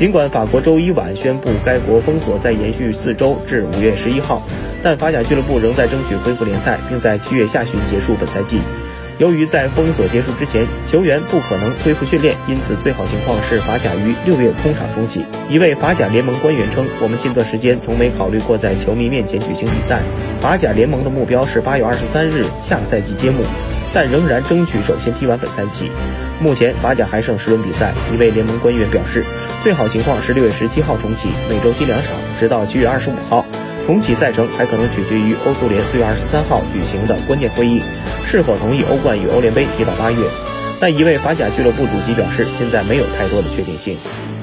尽管法国周一晚宣布该国封锁再延续四周至五月十一号，但法甲俱乐部仍在争取恢复联赛，并在七月下旬结束本赛季。由于在封锁结束之前，球员不可能恢复训练，因此最好情况是法甲于六月空场重启。一位法甲联盟官员称：“我们近段时间从没考虑过在球迷面前举行比赛。法甲联盟的目标是八月二十三日下赛季揭幕，但仍然争取首先踢完本赛季。目前法甲还剩十轮比赛。”一位联盟官员表示：“最好情况是六月十七号重启，每周踢两场，直到七月二十五号。重启赛程还可能取决于欧足联四月二十三号举行的关键会议。”是否同意欧冠与欧联杯踢到八月？但一位法甲俱乐部主席表示，现在没有太多的确定性。